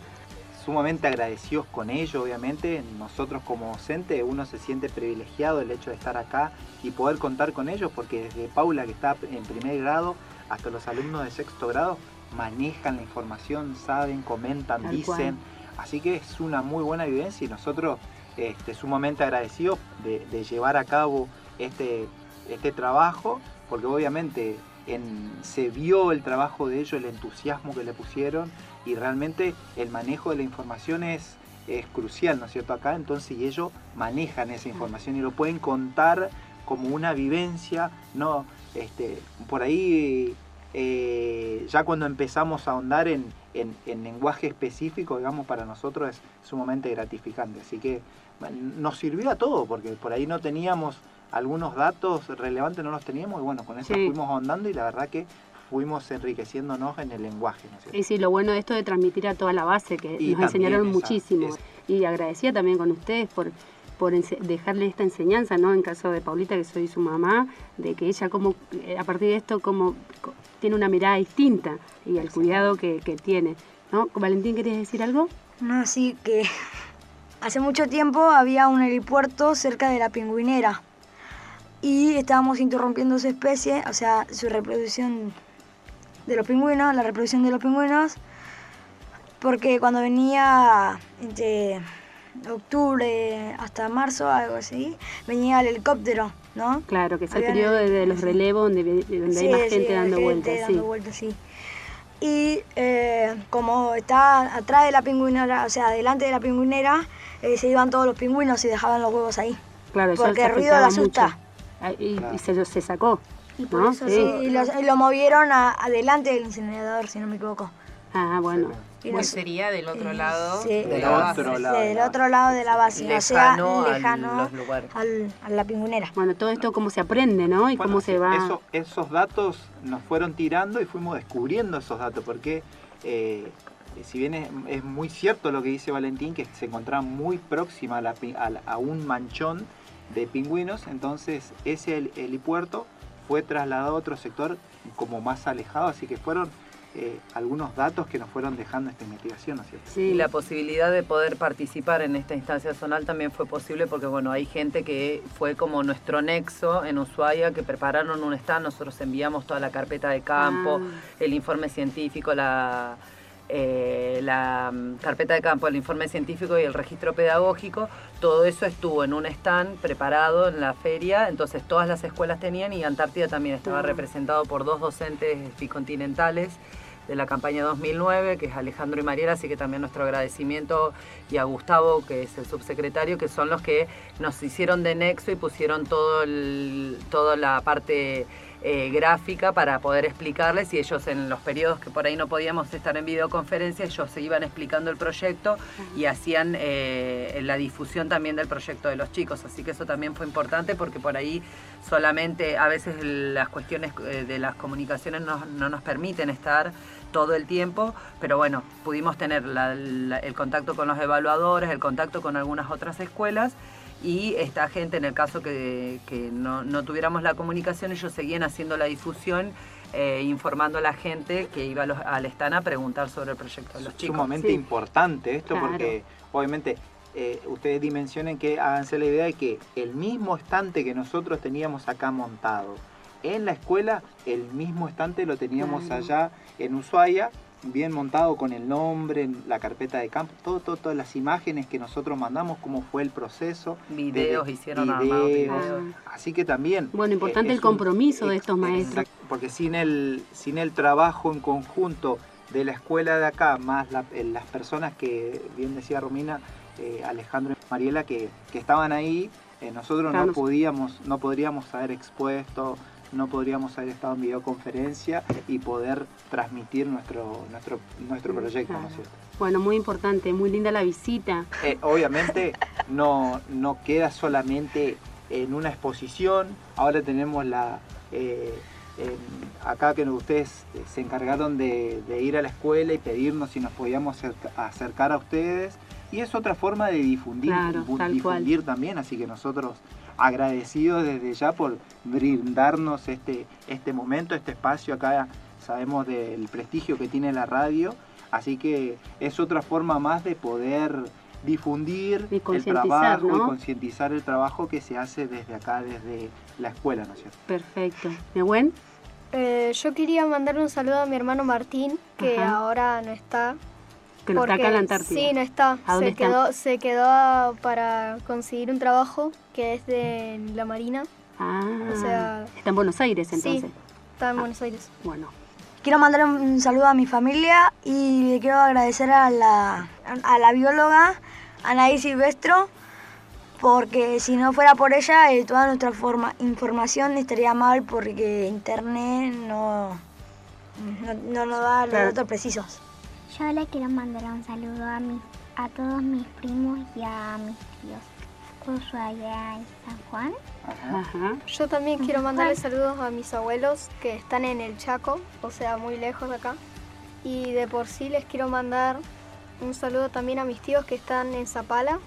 sumamente agradecidos con ello, obviamente. Nosotros como docente, uno se siente privilegiado el hecho de estar acá y poder contar con ellos, porque desde Paula, que está en primer grado, hasta los alumnos de sexto grado, manejan la información, saben, comentan, dicen. Así que es una muy buena evidencia y nosotros este, sumamente agradecidos de, llevar a cabo este, este trabajo, porque obviamente se vio el trabajo de ellos, el entusiasmo que le pusieron y realmente el manejo de la información es, es crucial, ¿no es cierto? Acá entonces y ellos manejan esa información y lo pueden contar como una vivencia, ¿no? Este, por ahí eh, ya cuando empezamos a ahondar en, en, lenguaje específico, digamos, para nosotros es sumamente gratificante. Así que nos sirvió a todo, porque por ahí no teníamos algunos datos relevantes, no los teníamos, y bueno, con eso fuimos ahondando y la verdad que fuimos enriqueciéndonos en el lenguaje. ¿no sí, lo bueno de esto de transmitir a toda la base, que nos enseñaron muchísimo. Y agradecía también con ustedes por, por dejarle esta enseñanza, ¿no? En caso de Paulita, que soy su mamá, de que ella como, eh, a partir de esto, como tiene una mirada distinta y el cuidado que, que tiene. ¿no? Valentín, ¿querías decir algo? No, sí, que hace mucho tiempo había un helipuerto cerca de la pingüinera y estábamos interrumpiendo su especie, o sea, su reproducción de los pingüinos, la reproducción de los pingüinos, porque cuando venía entre octubre hasta marzo, algo así, venía el helicóptero, ¿no? Claro, que es el periodo de los relevos donde, donde hay más gente dando vueltas. Dando vueltas, sí. Y eh, como está atrás de la pingüinera, o sea, delante de la pingüinera, eh, se iban todos los pingüinos y dejaban los huevos ahí. Claro, porque el ruido le asusta. Ah, y, se, se sacó. Y por eso sí. Y lo, movieron adelante del incinerador, si no me equivoco. Ah, bueno. Pues sería del otro lado de la base. del otro lado de la base, lejano o sea, lejano al, a la pingüinera. Bueno, todo esto cómo se aprende, ¿no? Y cómo se va... esos datos nos fueron tirando y fuimos descubriendo esos datos, porque eh, si bien es, muy cierto lo que dice Valentín, que se encontraba muy próxima a, a un manchón de pingüinos, entonces ese helipuerto fue trasladado a otro sector como más alejado, así que fueron eh, algunos datos que nos fueron dejando esta investigación, ¿no es cierto? Sí, la posibilidad de poder participar en esta instancia zonal también fue posible porque, bueno, hay gente que fue como nuestro nexo en Ushuaia, que prepararon un stand, nosotros enviamos toda la carpeta de campo, ah. el informe científico, la eh, la mm, carpeta de campo, el informe científico y el registro pedagógico, todo eso estuvo en un stand preparado en la feria, entonces todas las escuelas tenían y Antártida también estaba representado por dos docentes bicontinentales de la campaña 2009, que es Alejandro y Mariela, así que también nuestro agradecimiento y a Gustavo, que es el subsecretario, que son los que nos hicieron de nexo y pusieron todo toda la parte eh, gráfica para poder explicarles y ellos en los periodos que por ahí no podíamos estar en videoconferencia, ellos se iban explicando el proyecto y hacían eh, la difusión también del proyecto de los chicos. Así que eso también fue importante porque por ahí solamente a veces las cuestiones eh, de las comunicaciones no, nos permiten estar todo el tiempo, pero bueno, pudimos tener el contacto con los evaluadores, el contacto con algunas otras escuelas y esta gente, en el caso que, no, tuviéramos la comunicación, ellos seguían haciendo la difusión, eh, informando a la gente que iba al stand a preguntar sobre el proyecto de los chicos. Sumamente importante esto porque obviamente eh, ustedes dimensionen que háganse la idea de que el mismo estante que nosotros teníamos acá montado en la escuela, el mismo estante lo teníamos allá en Ushuaia bien montado con el nombre, la carpeta de campo, todo, todas las imágenes que nosotros mandamos, cómo fue el proceso. Videos hicieron videos. Así que también. Bueno, importante el compromiso de estos maestros. Porque sin el, sin el trabajo en conjunto de la escuela de acá, más las personas que, bien decía Romina, eh, Alejandro y Mariela, que, estaban ahí, eh, nosotros no podíamos, no podríamos haber expuesto no podríamos haber estado en videoconferencia y poder transmitir nuestro, nuestro, nuestro proyecto, ¿no es cierto? Bueno, muy importante, muy linda la visita. Eh, obviamente no, no queda solamente en una exposición, ahora tenemos la... Eh, acá que ustedes se encargaron de, ir a la escuela y pedirnos si nos podíamos acercar a ustedes y es otra forma de difundir, difundir también, así que nosotros agradecidos desde ya por brindarnos este, este momento, este espacio acá. Sabemos del prestigio que tiene la radio, así que es otra forma más de poder difundir el trabajo y concientizar el trabajo que se hace desde acá, desde la escuela, ¿no es cierto? Perfecto. ¿Nehuen? Eh, yo quería mandar un saludo a mi hermano Martín, que ahora no está, que no está acá en la Antártida. Sí, no está. se Quedó, se quedó para conseguir un trabajo que es de la Marina. Ah, o sea, está en Buenos Aires entonces. Sí, está en ah, Buenos Aires. Bueno. Quiero mandar un saludo a mi familia y le quiero agradecer a la, a la bióloga Anaí Silvestro porque si no fuera por ella eh, toda nuestra forma, información estaría mal porque internet no, no, nos da los datos precisos. Yo le quiero mandar un saludo a, mi, a todos mis primos y a mis tíos. Ushuaia y San Juan. Yo también quiero mandarle saludos a mis abuelos que están en el Chaco, o sea, muy lejos de acá. Y de por sí les quiero mandar un saludo también a mis tíos que están en Zapala.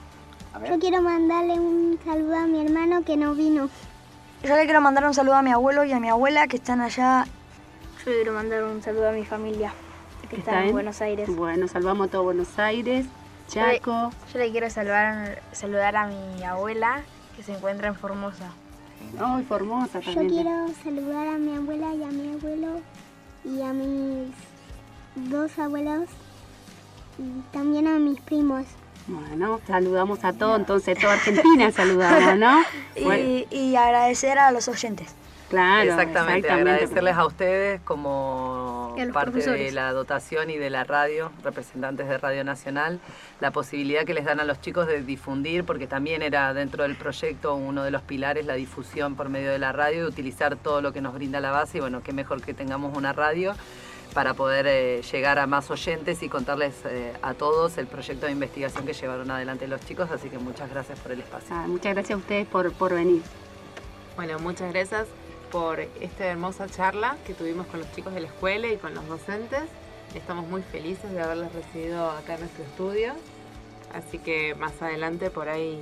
Yo quiero mandarle un saludo a mi hermano que no vino. Yo le quiero mandar un saludo a mi abuelo y a mi abuela que están allá. Yo le quiero mandar un saludo a mi familia que está, en Buenos Aires. Bueno, salvamos a todo Buenos Aires, Chaco. Yo le, quiero saludar, saludar a mi abuela que se encuentra en Formosa. Ay, Formosa también. Yo quiero saludar a mi abuela y a mi abuelo y a mis dos abuelos y también a mis primos. Bueno, saludamos a todo, entonces toda Argentina saludamos, ¿no? y agradecer a los oyentes. Claro, exactamente, agradecerles a ustedes como parte de la dotación y de la radio, representantes de Radio Nacional, la posibilidad que les dan a los chicos de difundir, porque también era dentro del proyecto uno de los pilares la difusión por medio de la radio y utilizar todo lo que nos brinda la base y bueno, qué mejor que tengamos una radio para poder eh, llegar a más oyentes y contarles eh, a todos el proyecto de investigación que llevaron adelante los chicos, así que muchas gracias por el espacio. Ah, muchas gracias a ustedes por, por venir. Bueno, muchas gracias por esta hermosa charla que tuvimos con los chicos de la escuela y con los docentes. Estamos muy felices de haberlos recibido acá en nuestro estudio. Así que más adelante por ahí,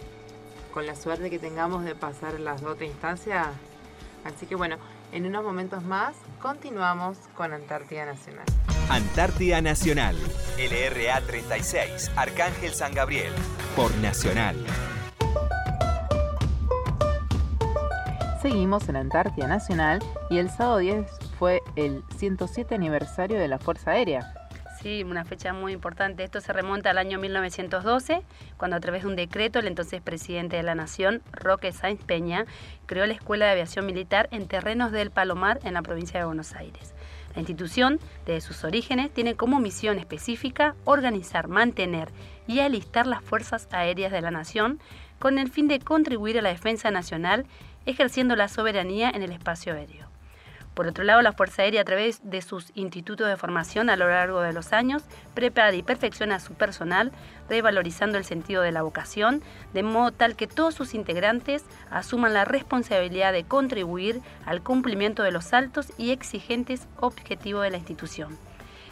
con la suerte que tengamos de pasar las dos instancias. Así que bueno, en unos momentos más continuamos con Antártida Nacional. Antártida Nacional, LRA 36, Arcángel San Gabriel, por Nacional. Seguimos en Antártida Nacional y el sábado 10 fue el 107 aniversario de la Fuerza Aérea. Sí, una fecha muy importante. Esto se remonta al año 1912, cuando a través de un decreto el entonces presidente de la Nación, Roque Sáenz Peña, creó la Escuela de Aviación Militar en terrenos del Palomar, en la provincia de Buenos Aires. La institución, desde sus orígenes, tiene como misión específica organizar, mantener y alistar las fuerzas aéreas de la nación con el fin de contribuir a la defensa nacional ejerciendo la soberanía en el espacio aéreo. Por otro lado, la Fuerza Aérea, a través de sus institutos de formación a lo largo de los años, prepara y perfecciona a su personal, revalorizando el sentido de la vocación, de modo tal que todos sus integrantes asuman la responsabilidad de contribuir al cumplimiento de los altos y exigentes objetivos de la institución.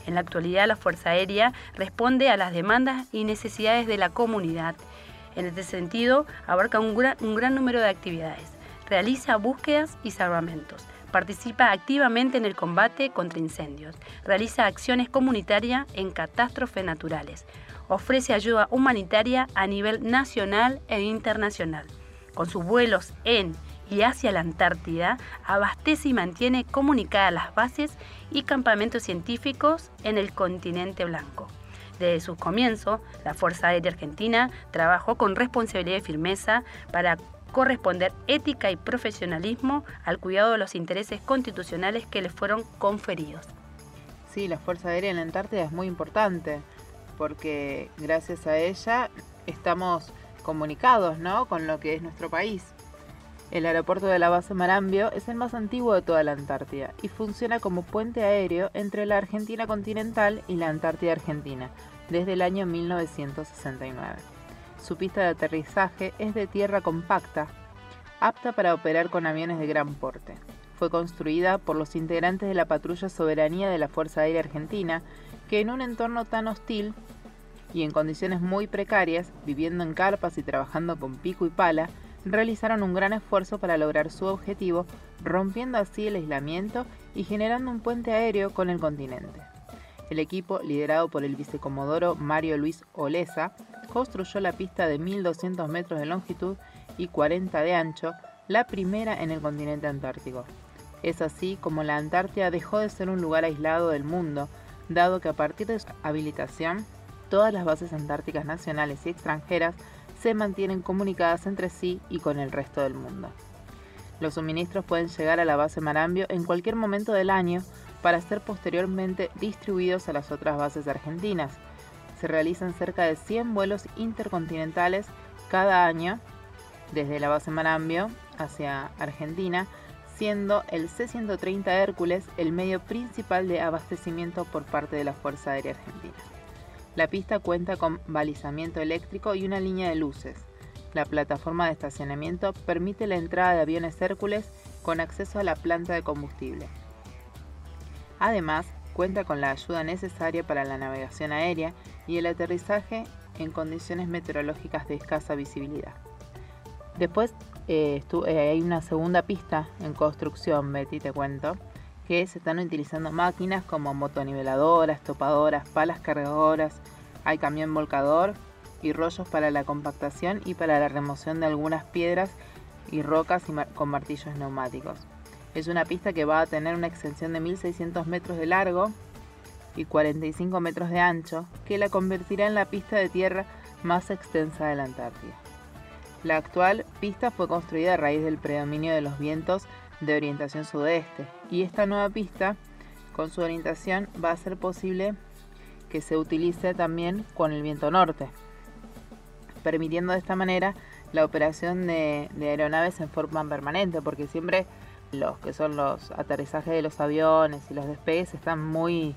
En la actualidad, la Fuerza Aérea responde a las demandas y necesidades de la comunidad. En este sentido, abarca un gran, un gran número de actividades. Realiza búsquedas y salvamentos Participa activamente en el combate contra incendios. Realiza acciones comunitarias en catástrofes naturales. Ofrece ayuda humanitaria a nivel nacional e internacional. Con sus vuelos en y hacia la Antártida, abastece y mantiene comunicadas las bases y campamentos científicos en el continente blanco. Desde sus comienzos, la Fuerza Aérea Argentina trabajó con responsabilidad y firmeza para corresponder ética y profesionalismo al cuidado de los intereses constitucionales que le fueron conferidos. Sí, la Fuerza Aérea en la Antártida es muy importante porque gracias a ella estamos comunicados ¿no? con lo que es nuestro país. El aeropuerto de la base Marambio es el más antiguo de toda la Antártida y funciona como puente aéreo entre la Argentina continental y la Antártida Argentina desde el año 1969. Su pista de aterrizaje es de tierra compacta, apta para operar con aviones de gran porte. Fue construida por los integrantes de la patrulla Soberanía de la Fuerza Aérea Argentina, que en un entorno tan hostil y en condiciones muy precarias, viviendo en carpas y trabajando con pico y pala, realizaron un gran esfuerzo para lograr su objetivo, rompiendo así el aislamiento y generando un puente aéreo con el continente. El equipo, liderado por el vicecomodoro Mario Luis Olesa, construyó la pista de 1.200 metros de longitud y 40 de ancho, la primera en el continente antártico. Es así como la Antártida dejó de ser un lugar aislado del mundo, dado que a partir de su habilitación, todas las bases antárticas nacionales y extranjeras se mantienen comunicadas entre sí y con el resto del mundo. Los suministros pueden llegar a la base Marambio en cualquier momento del año para ser posteriormente distribuidos a las otras bases argentinas, se realizan cerca de 100 vuelos intercontinentales cada año desde la base Marambio hacia Argentina, siendo el C-130 Hércules el medio principal de abastecimiento por parte de la Fuerza Aérea Argentina. La pista cuenta con balizamiento eléctrico y una línea de luces. La plataforma de estacionamiento permite la entrada de aviones Hércules con acceso a la planta de combustible. Además, cuenta con la ayuda necesaria para la navegación aérea y el aterrizaje en condiciones meteorológicas de escasa visibilidad. Después eh, eh, hay una segunda pista en construcción, Betty, te cuento, que se están utilizando máquinas como motoniveladoras, topadoras, palas cargadoras, hay camión volcador y rollos para la compactación y para la remoción de algunas piedras y rocas con martillos neumáticos. Es una pista que va a tener una extensión de 1600 metros de largo y 45 metros de ancho, que la convertirá en la pista de tierra más extensa de la Antártida. La actual pista fue construida a raíz del predominio de los vientos de orientación sudeste y esta nueva pista, con su orientación, va a ser posible que se utilice también con el viento norte, permitiendo de esta manera la operación de, de aeronaves en forma permanente, porque siempre los que son los aterrizajes de los aviones y los despegues están muy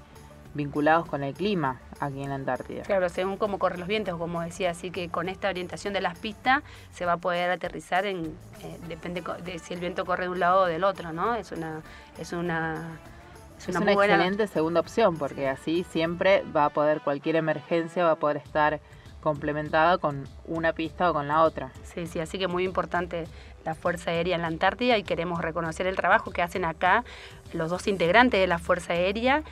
vinculados con el clima aquí en la Antártida. Claro, según cómo corren los vientos, como decía, así que con esta orientación de las pistas se va a poder aterrizar en eh, depende de si el viento corre de un lado o del otro, ¿no? Es una es una es una, excelente segunda opción porque así siempre va a poder cualquier emergencia va a poder estar complementada con una pista o con la otra. Sí, sí, así que muy importante la Fuerza Aérea en la Antártida y queremos reconocer el trabajo que hacen acá los dos integrantes de la Fuerza Aérea,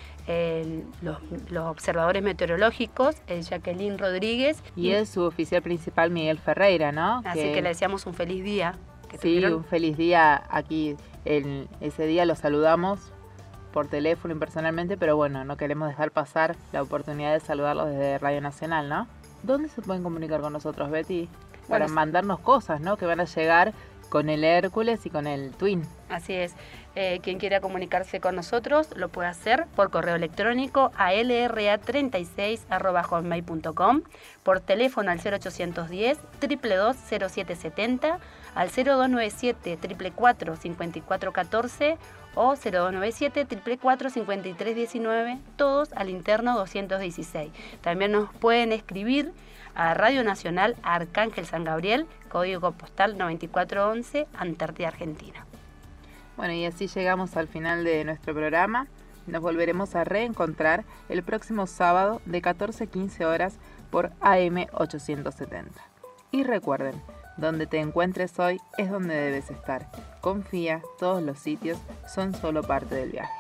los, observadores meteorológicos, Jacqueline Rodríguez. Y, es su oficial principal Miguel Ferreira, ¿no? Así que, le deseamos un feliz día. sí, un feliz día aquí. En ese día los saludamos por teléfono y personalmente, pero bueno, no queremos dejar pasar la oportunidad de saludarlos desde Radio Nacional, ¿no? ¿Dónde se pueden comunicar con nosotros, Betty? Para mandarnos cosas, ¿no? Que van a llegar con el Hércules y con el Twin. Así es. Eh, quien quiera comunicarse con nosotros lo puede hacer por correo electrónico a lra36.com, por teléfono al 0810 222 0770, al 0297 444 5414 o 0297 444 5319, todos al interno 216. También nos pueden escribir a Radio Nacional Arcángel San Gabriel, código postal 9411, Antártida, Argentina. Bueno, y así llegamos al final de nuestro programa. Nos volveremos a reencontrar el próximo sábado de 14.15 horas por AM 870. Y recuerden, donde te encuentres hoy es donde debes estar. Confía, todos los sitios son solo parte del viaje.